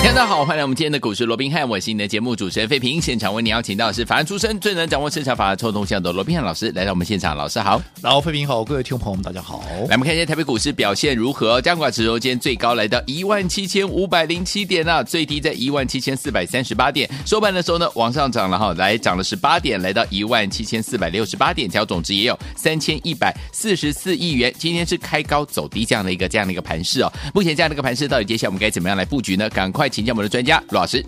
大家好，欢迎来我们今天的股市罗宾汉，我是你的节目主持人费平。现场为你邀请到的是法案出身、最能掌握市场法案臭动向的罗宾汉老师来到我们现场。老师好，然后费平好，各位听众朋友们大家好。来，我们看一下台北股市表现如何？加权指数今天最高来到一万七千五百零七点啊，最低在一万七千四百三十八点。收盘的时候呢，往上涨了哈，来涨了十八点，来到一万七千四百六十八点，交总值也有三千一百四十四亿元。今天是开高走低这样的一个这样的一个盘势哦。目前这样的一个盘势，到底接下来我们该怎么样来布局呢？赶快请教我们的专家。罗老师，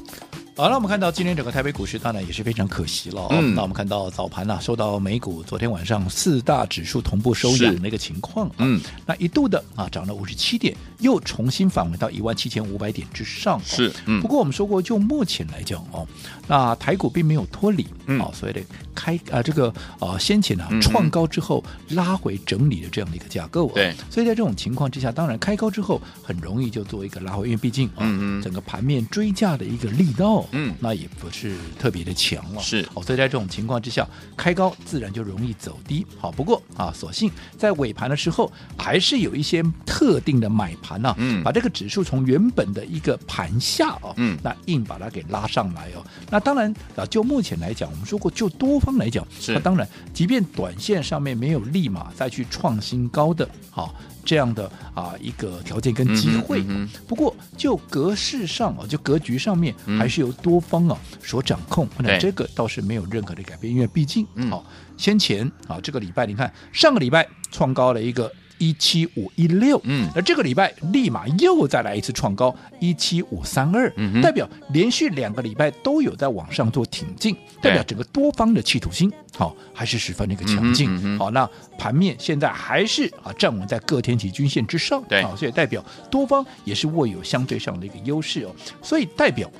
好，了我们看到今天整个台北股市当然也是非常可惜了。嗯，那我们看到早盘呢、啊，受到美股昨天晚上四大指数同步收涨的一个情况、啊，嗯，那一度的啊涨了五十七点，又重新返回到一万七千五百点之上、啊。是，嗯，不过我们说过，就目前来讲哦，那台股并没有脱离，嗯，啊，所谓的开啊这个啊先前呢、啊、创高之后拉回整理的这样的一个架构、啊，对，所以在这种情况之下，当然开高之后很容易就做一个拉回，因为毕竟啊，嗯嗯，整个盘面追价的一个力道。嗯，那也不是特别的强了，是哦，所以在这种情况之下，开高自然就容易走低。好，不过啊，所幸在尾盘的时候，还是有一些特定的买盘呢、啊，嗯，把这个指数从原本的一个盘下哦，嗯，那硬把它给拉上来哦。那当然啊，就目前来讲，我们说过，就多方来讲，是那当然，即便短线上面没有立马再去创新高的，好。这样的啊一个条件跟机会，不过就格式上啊，就格局上面，还是由多方啊所掌控。嗯、那这个倒是没有任何的改变，因为毕竟好、嗯、先前啊这个礼拜，你看上个礼拜创高了一个。一七五一六，嗯，而这个礼拜立马又再来一次创高一七五三二，嗯，代表连续两个礼拜都有在往上做挺进，代表整个多方的企图心好还是十分的一个强劲，嗯嗯、好，那盘面现在还是啊站稳在各天体均线之上，对，好，所以代表多方也是握有相对上的一个优势哦，所以代表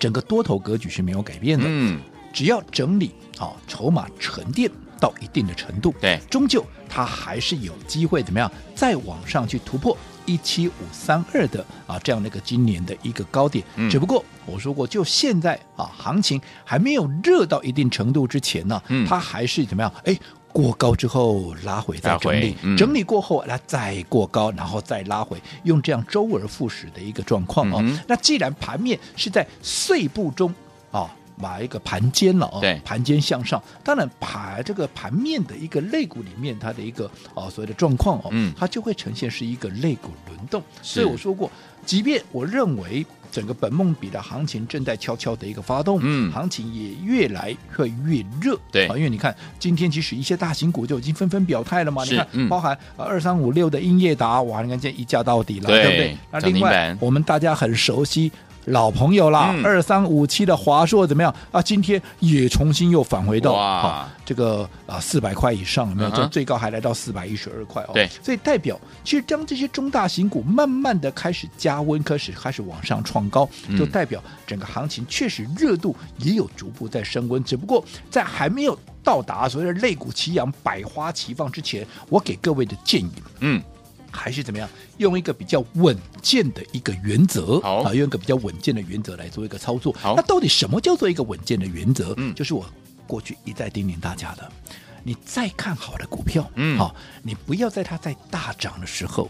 整个多头格局是没有改变的，嗯，只要整理好筹码沉淀。到一定的程度，对，终究它还是有机会怎么样再往上去突破一七五三二的啊这样的一个今年的一个高点。嗯、只不过我说过，就现在啊行情还没有热到一定程度之前呢，嗯、它还是怎么样？哎，过高之后拉回再整理，嗯、整理过后来再过高，然后再拉回，用这样周而复始的一个状况哦。嗯、那既然盘面是在碎步中啊。把一个盘间了啊，对，盘间向上，当然盘这个盘面的一个肋骨里面，它的一个啊所谓的状况哦，嗯，它就会呈现是一个肋骨轮动。所以我说过，即便我认为整个本梦比的行情正在悄悄的一个发动，嗯，行情也越来会越热，对啊，因为你看今天其实一些大型股就已经纷纷表态了嘛，你看，嗯、包含二三五六的英业达，哇，你看这一价到底了，对，对不对？那另外我们大家很熟悉。老朋友啦，二三五七的华硕怎么样啊？今天也重新又返回到哇、哦、这个啊四百块以上，没有？这、最高还来到四百一十二块哦。对，所以代表其实当这些中大型股慢慢的开始加温，开始开始往上创高，就代表整个行情确实热度也有逐步在升温。嗯、只不过在还没有到达所谓的肋骨齐扬、百花齐放之前，我给各位的建议，嗯。还是怎么样？用一个比较稳健的一个原则，好啊，用一个比较稳健的原则来做一个操作。好，那到底什么叫做一个稳健的原则？嗯，就是我过去一再叮咛大家的，你再看好的股票，嗯，好，你不要在它在大涨的时候，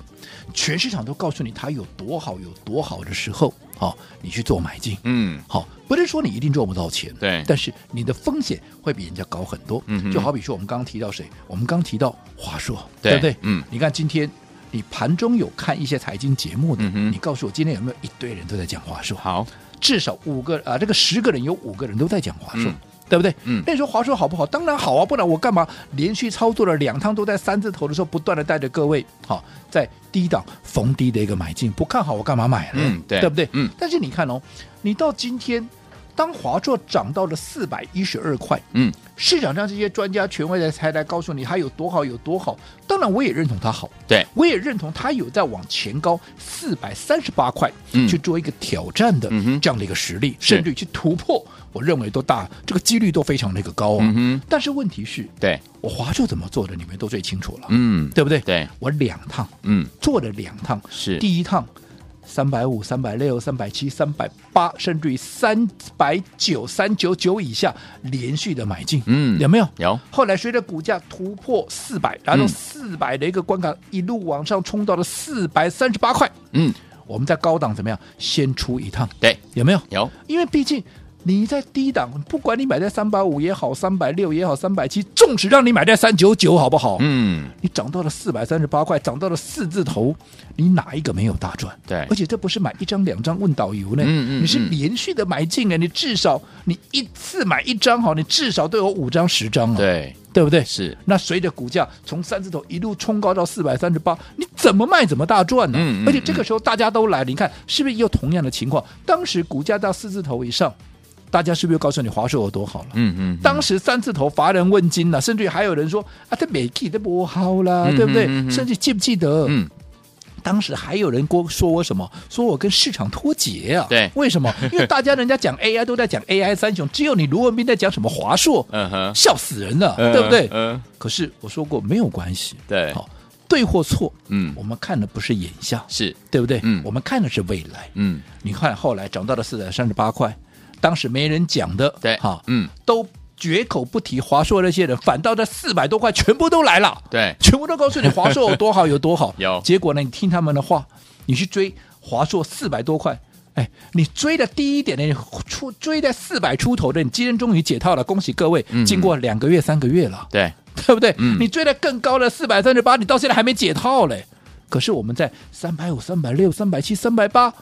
全市场都告诉你它有多好有多好的时候，好，你去做买进，嗯，好，不是说你一定赚不到钱，对，但是你的风险会比人家高很多。嗯，就好比说我们刚刚提到谁？我们刚提到华硕，对不对？嗯，你看今天。你盘中有看一些财经节目的，嗯、你告诉我今天有没有一堆人都在讲华硕？好，至少五个啊，这个十个人有五个人都在讲华硕，嗯、对不对？嗯，那你说华硕好不好？当然好啊，不然我干嘛连续操作了两趟都在三字头的时候，不断的带着各位好在低档逢低的一个买进，不看好我干嘛买呢？嗯，对，对不对？嗯，但是你看哦，你到今天。当华硕涨到了四百一十二块，嗯，市场上这些专家权威的才来告诉你它有多好有多好，当然我也认同它好，对，我也认同它有在往前高四百三十八块嗯。去做一个挑战的这样的一个实力，是。甚至于去突破，我认为都大，这个几率都非常的一个高啊。嗯但是问题是，对，我华硕怎么做的，你们都最清楚了，嗯，对不对？对，我两趟嗯，做了两趟，是。第一趟。三百五、三百六、三百七、三百八，甚至于三百九、三九九以下连续的买进，嗯有没有？有，后来随着股价突破四百，然后嗯四百的一个关卡，一路往上冲到了四百三十八块。嗯，我们在高档怎么样？先出一趟，对，有没有？有，因为毕竟你在低档，不管你买在三百五也好，三百六也好，三百七，纵使让你买在三九九，好不好？嗯，你涨到了四百三十八块，涨到了四字头，你哪一个没有大赚？对而且这不是买一张两张问导游呢，嗯嗯你是嗯连续的买进啊，你至少你一次买一张好，你至少都有五张十张啊，对，对不对？是，那随着股价从三字头一路冲高到四百三十八，你怎么卖怎么大赚呢、嗯嗯而且这个时候大家都来了，你看是不是又同样的情况？当时股价到四字头以上，大家是不是又告诉你华硕有多好了？嗯嗯，当时三字头乏人问津了，甚至于还有人说啊，这美 K 都不好啦，嗯对不对？甚至记不记得？嗯，当时还有人说说我什么？说我跟市场脱节啊？对为什么？因为大家人家讲 AI 都在讲 AI 三雄，只有你卢文斌在讲什么华硕，嗯哼，笑死人了，嗯对不对？嗯，可是我说过没有关系，对好，对或错，嗯我们看的不是眼下，是，对不对？嗯我们看的是未来。嗯，你看后来涨到了四百三十八块，当时没人讲的，对，哈，嗯，都绝口不提华硕那些人，反倒在四百多块全部都来了，对，全部都告诉你华硕有多好有多好。有结果呢，你听他们的话，你去追华硕四百多块。哎，你追的低一点的，你出追在四百出头的，你今天终于解套了，恭喜各位！嗯经过两个月、三个月了，对，对不对？嗯你追的更高的四百三十八，你到现在还没解套嘞。可是我们在三百五、三百六、三百七、三百八，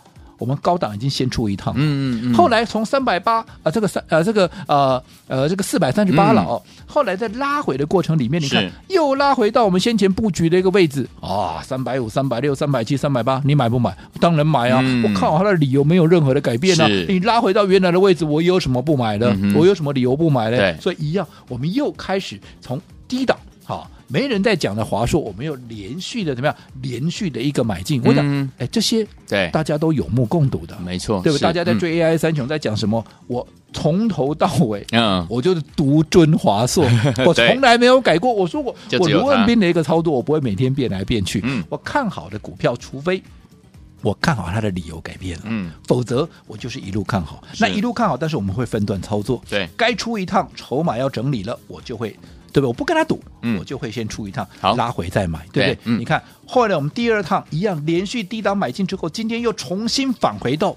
我们高档已经先出一趟。嗯嗯嗯，后来从三百八啊，这个三呃这个呃呃这个四百三十八了嗯哦。后来在拉回的过程里面，你看又拉回到我们先前布局的一个位置啊，三百五、三百六、三百七、三百八，你买不买？当然买啊！嗯我看好它的理由没有任何的改变啊。你拉回到原来的位置，我有什么不买的？嗯我有什么理由不买的？对所以一样，我们又开始从低档好。没人在讲的华硕，我们又连续的怎么样？连续的一个买进，我讲，嗯哎，这些对，大家都有目共睹的。没错，对不对？大家在，追 AI 三雄，在讲什么？我从头到尾，嗯，我就是独尊华硕，我从来没有改过。我说过，我卢文斌的一个操作，我不会每天变来变去。嗯我看好的股票，除非我看好它的理由改变了，嗯，否则我就是一路看好。那一路看好，但是我们会分段操作。对该出一趟筹码要整理了，我就会。对不对？我不跟他赌，嗯我就会先出一趟好，拉回再买，对不对？对嗯你看，后来我们第二趟一样连续低档买进之后，今天又重新返回到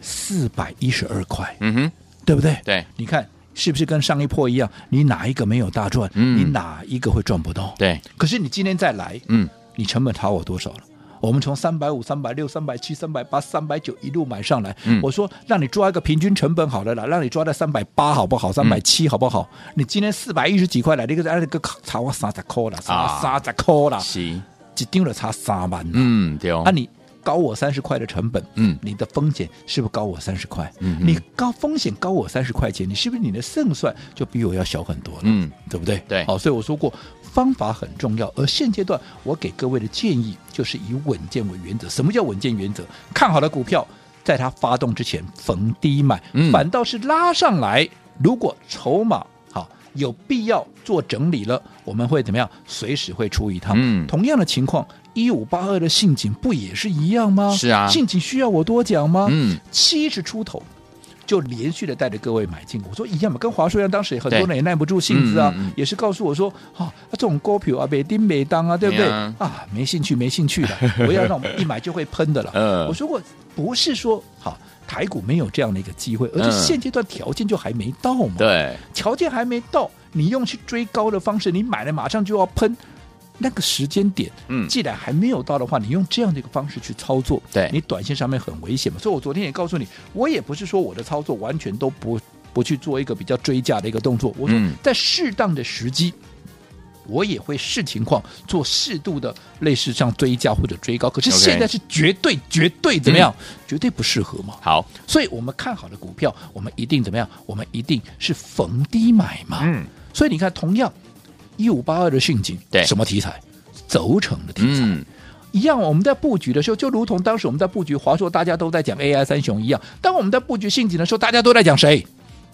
四百一十二块，嗯哼，对不对？对，你看是不是跟上一波一样？你哪一个没有大赚？嗯你哪一个会赚不到？对，可是你今天再来，嗯，你成本差我多少了？我们从三百五、三百六、三百七、三百八、三百九一路买上来，嗯我说让你抓一个平均成本好了啦，让你抓在三百八好不好？三百七好不好？你今天四百一十几块来，你个那个差我三十块了，差啊三十块了，是，一张就差三万了。嗯，对哦啊，，你高我三十块的成本，嗯你的风险是不是高我三十块？嗯你高风险高我三十块钱，你是不是你的胜算就比我要小很多了？嗯，对不对？对好，所以我说过方法很重要，而现阶段我给各位的建议就是以稳健为原则。什么叫稳健原则？看好的股票，在它发动之前逢低买，嗯反倒是拉上来，如果筹码好有必要做整理了，我们会怎么样？随时会出一趟。嗯同样的情况，一五八二的信景不也是一样吗？是啊信景需要我多讲吗？嗯，七十出头。就连续的带着各位买进，我说一样嘛，跟华硕一样，当时很多人也耐不住性子啊，嗯嗯嗯也是告诉我说，啊，这种股票啊，每丁每当啊，对不对？对啊啊，没兴趣，没兴趣的，不要让我们一买就会喷的了。嗯我说过，不是说好台股没有这样的一个机会，而是嗯现阶段条件就还没到嘛。对，条件还没到，你用去追高的方式，你买了马上就要喷，那个时间点，嗯既然还没有到的话，你用这样的一个方式去操作，对你短线上面很危险嘛。所以我昨天也告诉你，我也不是说我的操作完全都不不去做一个比较追价的一个动作，我说嗯在适当的时机。我也会视情况做适度的类似像追价或者追高，可是现在是绝对绝对怎么样？绝对不适合嘛。好，所以我们看好的股票，我们一定怎么样？我们一定是逢低买嘛。嗯，所以你看，同样一五八二的信景，对什么题材？轴承的题材。嗯一样，我们在布局的时候，就如同当时我们在布局华硕，大家都在讲 AI 三雄一样。当我们在布局信景的时候，大家都在讲谁？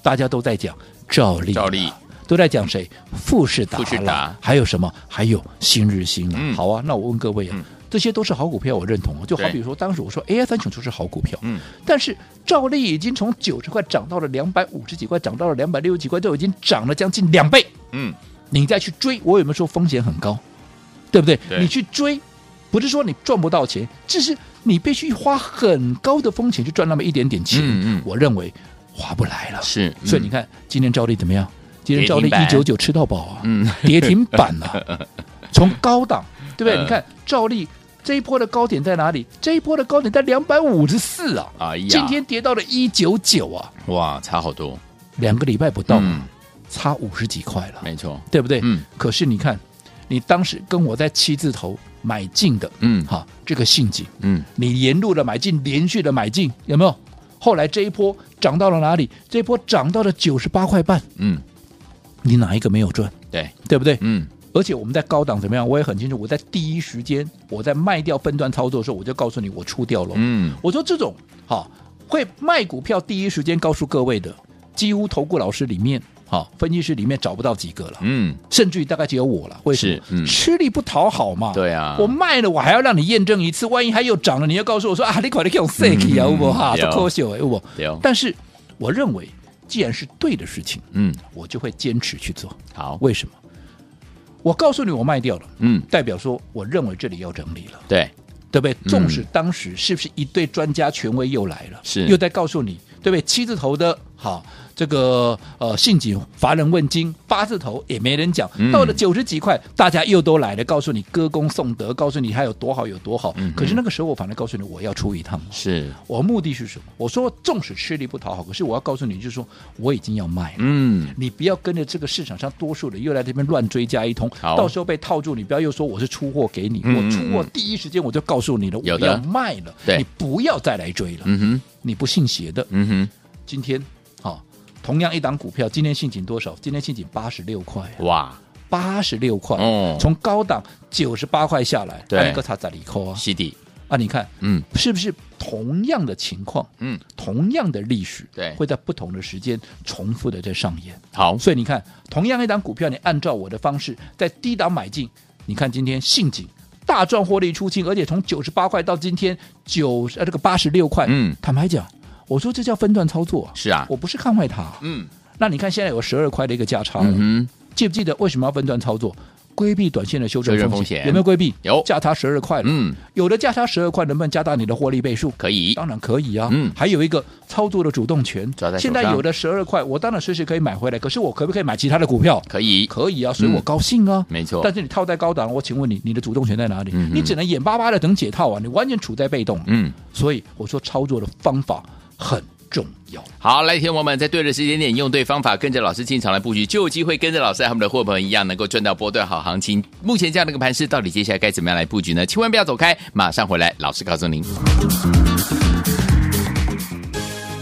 大家都在讲赵丽，赵丽都在讲谁？富士达，富士达，还有什么？还有新日新、啊嗯、好啊，那我问各位啊，嗯、这些都是好股票，我认同。就好比说，当时我说 AI 三雄就是好股票，嗯，但是赵丽已经从九十块涨到了两百五十几块，涨到了两百六十几块，都已经涨了将近两倍。嗯，你再去追，我有没有说风险很高？对不对？对你去追。不是说你赚不到钱，只是你必须花很高的风险去赚那么一点点钱。嗯嗯，我认为划不来了。是，嗯、所以你看今天兆利怎么样？今天兆利一九九吃到饱啊，嗯，跌停板啊，从高档对不对？呃、你看兆利这一波的高点在哪里？这一波的高点在两百五十四啊，哎呀，今天跌到了一九九啊，哇，差好多，两个礼拜不到，嗯、差五十几块了，没错，对不对？嗯，可是你看，你当时跟我在七字头。买进的，嗯，哈，这个信景，嗯，你沿路的买进，连续的买进，有没有？后来这一波涨到了哪里？这一波涨到了九十八块半，嗯，你哪一个没有赚？对，对不对？嗯，而且我们在高档怎么样？我也很清楚，我在第一时间我在卖掉分段操作的时候，我就告诉你我出掉了，嗯，我说这种哈会卖股票第一时间告诉各位的，几乎投顾老师里面。好，分析师里面找不到几个了，嗯，甚至于大概只有我了。为什么？是，嗯，吃力不讨好嘛。对啊，我卖了，我还要让你验证一次，万一还有涨了，你要告诉我说啊，你快点给我塞起啊，我哈，这可惜哎，我。但是我认为，既然是对的事情，嗯，我就会坚持去做。好，为什么？我告诉你，我卖掉了，嗯，代表说我认为这里要整理了，对，对不对？纵使当时是不是一对专家权威又来了，是，又在告诉你，对不对？七字头的，好。这个呃，信锦乏人问津，八字头也没人讲。到了九十几块，大家又都来了，告诉你歌功颂德，告诉你它有多好有多好。可是那个时候，我反而告诉你，我要出一趟。是我目的是什么？我说，纵使吃力不讨好，可是我要告诉你，就是说我已经要卖了。嗯，你不要跟着这个市场上多数的又来这边乱追加一通，到时候被套住，你不要又说我是出货给你，我出货第一时间我就告诉你了，我要卖了，你不要再来追了。嗯哼，你不信邪的。嗯哼，今天。好同样一档股票，今天信锦多少？今天信锦八十六块，哇，八十六块哦！从高档九十八块下来，对，个差在里扣啊，是的啊！你看，嗯，是不是同样的情况？嗯，同样的历史，对，会在不同的时间重复的在上演。好，所以你看，同样一档股票，你按照我的方式在低档买进，你看今天信锦大赚获利出清，而且从九十八块到今天九呃这个八十六块，嗯，坦白讲。我说这叫分段操作，是啊，我不是看坏它，嗯，那你看现在有十二块的一个价差了，嗯，记不记得为什么要分段操作？规避短线的修正风险，有没有规避？有，价差十二块了，嗯，有的价差十二块，能不能加大你的获利倍数？可以，当然可以啊，嗯，还有一个操作的主动权，在现在有的十二块，我当然随时可以买回来，可是我可不可以买其他的股票？可以，可以啊，所以我高兴啊，没错。但是你套在高档，我请问你，你的主动权在哪里？你只能眼巴巴的等解套啊，你完全处在被动，嗯，所以我说操作的方法很重要。好，来，天我们在对的时间点，用对方法，跟着老师进场来布局，就有机会跟着老师和我们的伙伴一样，能够赚到波段好行情。目前这样的一个盘势，到底接下来该怎么样来布局呢？千万不要走开，马上回来，老师告诉您。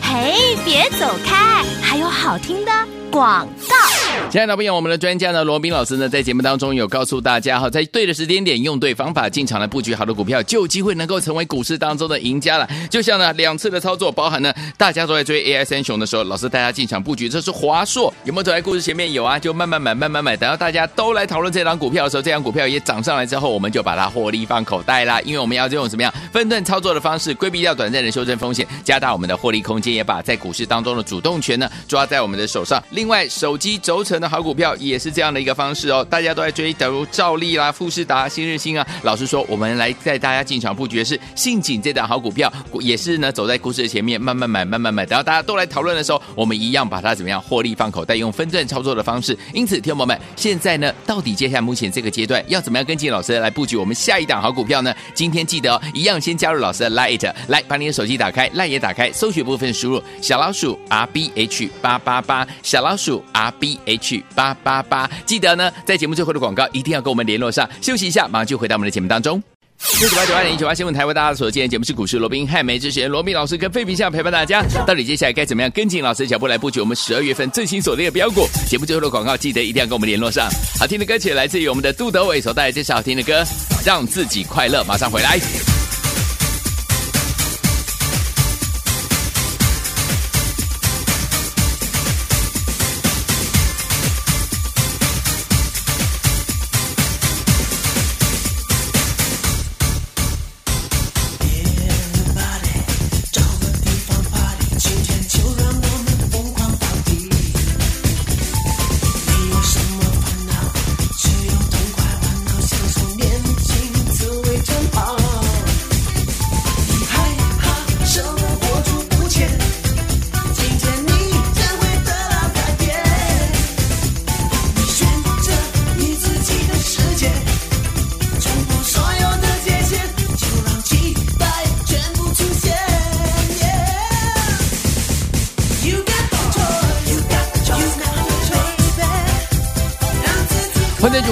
嘿，别走开，还有好听的广告。亲爱的朋友，我们的专家呢，罗宾老师呢，在节目当中有告诉大家哈，在对的时间点，用对方法进场来布局好的股票，就有机会能够成为股市当中的赢家了。就像呢两次的操作，包含呢大家都在追 AI 三雄的时候，老师带大家进场布局，这是华硕，有没有走在故事前面？有啊，就慢慢买，慢慢买，等到大家都来讨论这张股票的时候，这张股票也涨上来之后，我们就把它获利放口袋啦。因为我们要用怎么样分段操作的方式，规避掉短暂的修正风险，加大我们的获利空间，也把在股市当中的主动权呢抓在我们的手上。另外，手机轴承的好股票也是这样的一个方式哦，大家都在追，假如兆利啦、富士达、新日兴啊。老实说，我们来带大家进场布局的是信锦这档好股票，也是呢走在股市的前面，慢慢买，慢慢买。等到大家都来讨论的时候，我们一样把它怎么样获利放口袋，用分段操作的方式。因此，听众朋友们，现在呢，到底接下来目前这个阶段要怎么样跟进老师来布局我们下一档好股票呢？今天记得，一样先加入老师的 Light，来把你的手机打开，Lite 也打开，搜寻部分输入小老鼠 R B H 八八八，小老鼠 R B H 去八八八。记得呢，在节目最后的广告一定要跟我们联络上。休息一下，马上就回到我们的节目当中。六九八九八点一九八新闻台为大家所见节目是股市罗宾汉梅之前罗宾老师跟费平相陪伴大家，到底接下来该怎么样跟紧老师的脚步来布局我们十二月份最新锁定的标股？节目最后的广告记得一定要跟我们联络上。好听的歌曲来自于我们的杜德伟所带来这首好听的歌，让自己快乐，马上回来。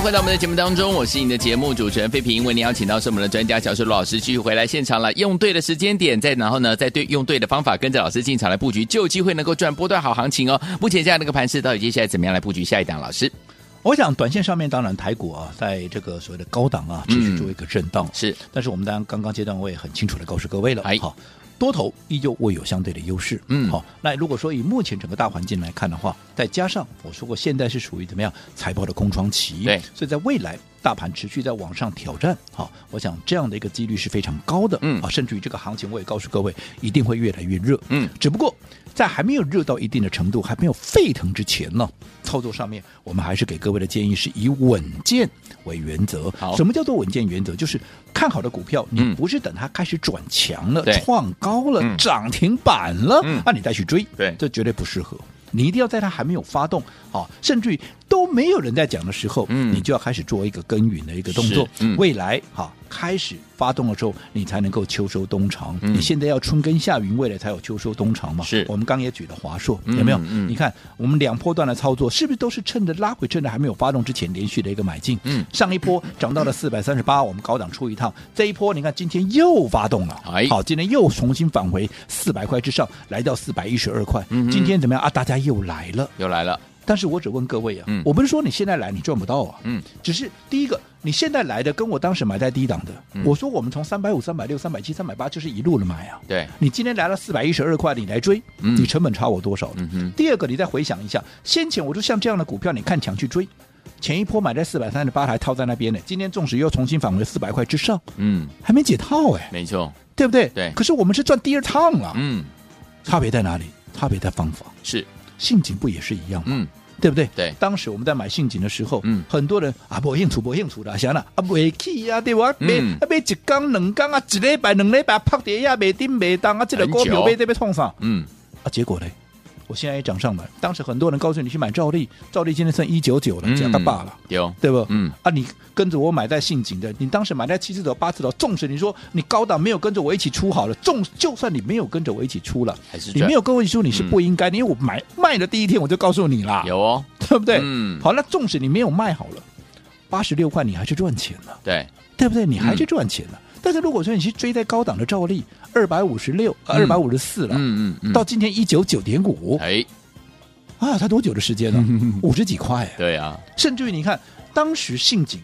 回到我们的节目当中，我是你的节目主持人费平，为您邀请到是我们的专家小树老师继续回来现场了。用对的时间点，再然后呢，再对用对的方法，跟着老师进场来布局，就有机会能够赚波段好行情哦。目前这样的一个盘势，到底接下来怎么样来布局下一档？老师，我想短线上面当然台股啊，在这个所谓的高档啊，持续做一个震荡、嗯、是，但是我们当然刚刚阶段我也很清楚的告诉各位了，哎，好。多头依旧会有相对的优势，嗯，好。那如果说以目前整个大环境来看的话，再加上我说过，现在是属于怎么样财报的空窗期，对，所以在未来大盘持续在往上挑战，好，我想这样的一个几率是非常高的，嗯，啊，甚至于这个行情我也告诉各位，一定会越来越热，嗯，只不过在还没有热到一定的程度，还没有沸腾之前呢，操作上面我们还是给各位的建议是以稳健为原则。好，什么叫做稳健原则？就是看好的股票，你不是等它开始转强了、嗯、创高了、嗯、涨停板了，那、嗯。啊、你再去追，对，这绝对不适合。你一定要在它还没有发动，啊，甚至于都没有人在讲的时候，嗯，你就要开始做一个耕耘的一个动作。嗯，未来哈开始发动的时候，你才能够秋收冬藏。嗯，你现在要春耕夏耘，未来才有秋收冬藏嘛。是，我们刚也举了华硕，有没有？嗯，你看我们两波段的操作，是不是都是趁着拉回，趁着还没有发动之前，连续的一个买进？嗯，上一波涨到了四百三十八，我们高档出一趟，这一波你看今天又发动了，哎，好，今天又重新返回四百块之上，来到四百一十二块。嗯，今天怎么样啊？大家又来了。又来了，但是我只问各位啊，嗯、我不是说你现在来你赚不到啊，嗯，只是第一个你现在来的跟我当时买在低档的，嗯、我说我们从三百五、三百六、三百七、三百八就是一路的买啊，对，你今天来了四百一十二块，你来追，嗯、你成本差我多少？嗯哼，第二个你再回想一下，先前我就像这样的股票，你看强去追，前一波买在四百三十八还套在那边呢，今天纵使又重新返回四百块之上，嗯，还没解套哎，没错，对不对？对，可是我们是赚第二趟了，嗯，差别在哪里？差别在方法。是。信景不也是一样吗？嗯，对不对？对，当时我们在买信景的时候，嗯，很多人啊，不兴趣，不兴趣的，想了啊，未去啊，对吧？买啊，买一缸两缸啊，一礼拜两礼拜拍跌呀，没顶未当啊，这个股票被这边创上，嗯，啊，结果呢？我现在也涨上来，当时很多人告诉你去买兆利，兆利今天剩一九九了，加个罢了，有对不？嗯，啊，你跟着我买在信景的，你当时买在七字头、八字头，纵使你说你高档没有跟着我一起出好了，纵就算你没有跟着我一起出了，还是你没有跟我一起出，你是不应该，因为我买卖的第一天我就告诉你了，有哦，对不对？嗯，好，那纵使你没有卖好了，八十六块你还是赚钱了，对，对不对？你还是赚钱了。但是如果说你去追在高档的兆利，二百五十六、二百五十四了，嗯嗯，到今天一九九点五，哎，啊，才多久的时间呢？五十几块，对啊，甚至于你看，当时信景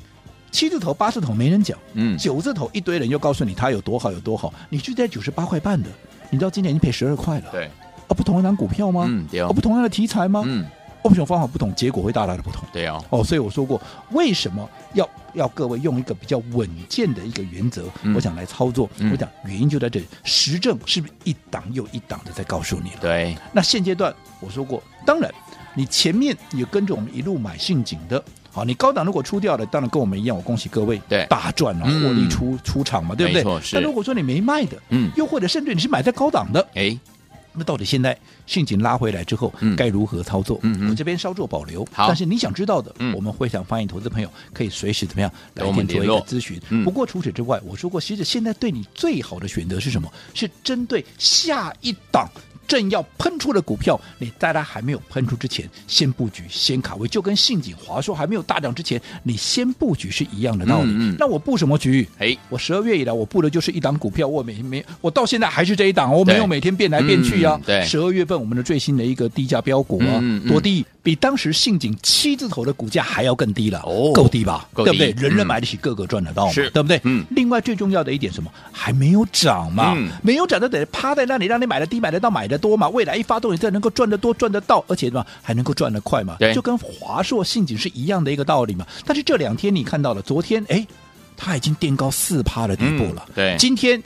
七字头、八字头没人讲，嗯，九字头一堆人又告诉你它有多好有多好，你就在九十八块半的，你知道今年已经赔十二块了，对，啊，不同一档股票吗？嗯，对啊，不同样的题材吗？嗯。为什么方法不同，结果会大大的不同？对哦，哦，所以我说过，为什么要要各位用一个比较稳健的一个原则，嗯、我想来操作。嗯、我讲原因就在这里，实证是不是一档又一档的在告诉你了？对。那现阶段我说过，当然你前面也跟着我们一路买信景的，好，你高档如果出掉了，当然跟我们一样，我恭喜各位，对，大赚了，获利出、嗯、出场嘛，对不对？但如果说你没卖的，嗯，又或者甚至你是买在高档的，哎。那到底现在陷阱拉回来之后，该如何操作？嗯，我这边稍作保留。好，但是你想知道的，我们会想欢迎投资朋友可以随时怎么样来电做一个咨询。不过除此之外，我说过，其实现在对你最好的选择是什么？是针对下一档正要喷出的股票，你在它还没有喷出之前，先布局，先卡位，就跟信锦华硕还没有大涨之前，你先布局是一样的道理。嗯嗯那我布什么局？哎，我十二月以来我布的就是一档股票，我每没我到现在还是这一档，我没有每天变来变去啊。十二月份我们的最新的一个低价标股啊，多低，比当时信锦七字头的股价还要更低了，哦，够低吧？够低对不对？人人买得起，个个赚得到嘛，是对不对？嗯。另外最重要的一点什么？还没有涨嘛，嗯、没有涨就得趴在那里，让你买的低，买得到，买得多嘛。未来一发动，你再能够赚得多，赚得到，而且嘛还能够赚得快嘛。对，就跟华硕、信锦是一样的一个道理嘛。但是这两天你看到了，昨天哎，它已经垫高四趴的底部了。嗯、对，今天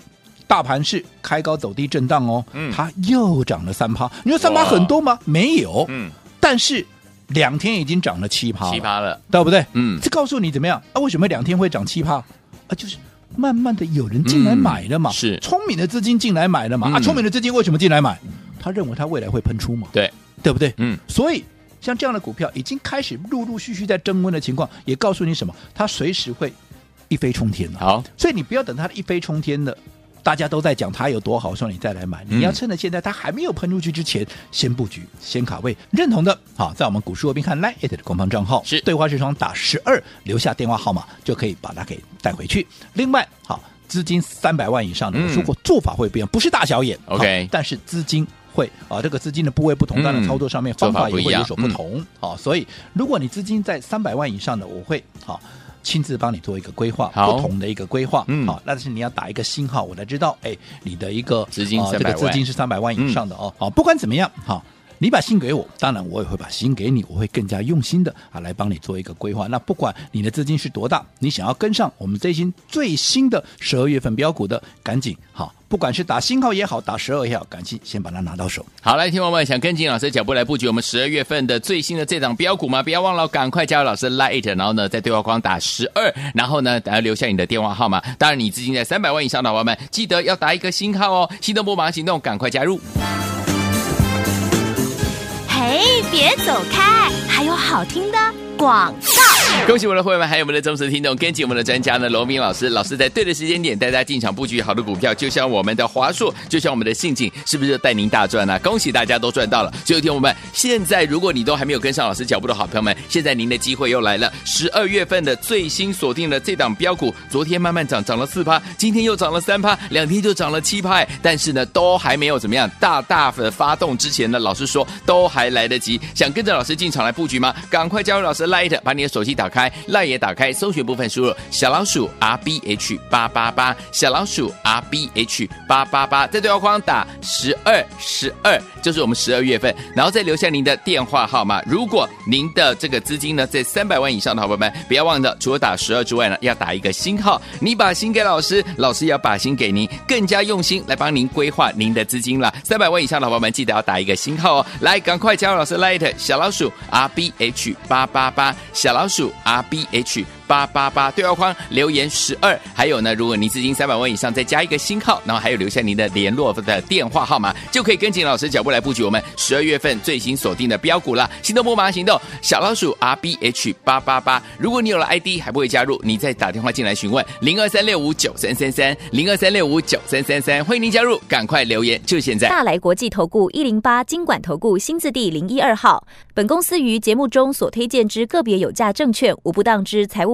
大盘是开高走低震荡哦，嗯、它又涨了三趴。你说三趴很多吗？没有，嗯，但是两天已经涨了七趴，七趴了，对不对？嗯，这告诉你怎么样啊？为什么两天会涨七趴啊？就是。慢慢的有人进来买了嘛，嗯、是聪明的资金进来买了嘛，嗯、啊，聪明的资金为什么进来买？他认为他未来会喷出嘛，对，对不对？嗯，所以像这样的股票已经开始陆陆续续在增温的情况，也告诉你什么？它随时会一飞冲天了。好，所以你不要等它一飞冲天的。大家都在讲它有多好，说你再来买，你要趁着现在它还没有喷出去之前，先布局，先卡位。认同的，好，在我们股市罗宾汉 LINE@ 的官方账号是对话视窗打十二，留下电话号码就可以把它给带回去。另外，好，资金三百万以上的，我说过做法会不一样，不是大小眼，OK，但是资金会啊，这个资金的部位不同，当然操作上面方法也会有所不同。好，所以如果你资金在三百万以上的，我会好。亲自帮你做一个规划，不同的一个规划，嗯，好，但是你要打一个星号，我才知道，哎，你的一个资金、呃、这个资金是三百万以上的哦，好、嗯，不管怎么样，好，你把心给我，当然我也会把心给你，我会更加用心的啊来帮你做一个规划。那不管你的资金是多大，你想要跟上我们最新最新的十二月份标股的，赶紧好。不管是打星号也好，打十二也好，赶紧先把它拿到手。好，来，听众们想跟紧老师脚步来布局我们十二月份的最新的这档标股吗？不要忘了，赶快加入老师 Lite，然后呢，在对话框打十二，然后呢，等下留下你的电话号码。当然，你资金在三百万以上的伙伴们，记得要打一个星号哦。心动不马上行动，赶快加入。嘿，别走开，还有好听的广告。恭喜我们的会员们，还有我们的忠实听众，跟紧我们的专家呢，罗明老师，老师在对的时间点带大家进场布局好的股票，就像我们的华硕，就像我们的信景，是不是就带您大赚呢、啊？恭喜大家都赚到了！最后听我们，现在如果你都还没有跟上老师脚步的好朋友们，现在您的机会又来了。十二月份的最新锁定了这档标股，昨天慢慢涨，涨了四趴，今天又涨了三趴，两天就涨了七趴，但是呢，都还没有怎么样大大的发动之前呢，老师说都还来得及。想跟着老师进场来布局吗？赶快加入老师 Light，把你的手机打打开赖也打开，搜寻部分输入小老鼠 R B H 八八八，小老鼠 R B H 八八八，在对话框打十二十二，就是我们十二月份，然后再留下您的电话号码。如果您的这个资金呢在三百万以上的好朋友们，不要忘了，除了打十二之外呢，要打一个星号。你把心给老师，老师要把心给您，更加用心来帮您规划您的资金了。三百万以上的好朋友们，记得要打一个星号哦。来，赶快加入老师 Light 小老鼠 R B H 八八八，小老鼠 R B H。八八八对话框留言十二，还有呢，如果您资金三百万以上，再加一个星号，然后还有留下您的联络的电话号码，就可以跟紧老师脚步来布局我们十二月份最新锁定的标股了。行动不马上行动，小老鼠 R B H 八八八。如果你有了 ID 还不会加入，你再打电话进来询问零二三六五九三三三零二三六五九三三三，欢迎您加入，赶快留言，就现在。大来国际投顾一零八金管投顾新字第零一二号，本公司于节目中所推荐之个别有价证券无不当之财务。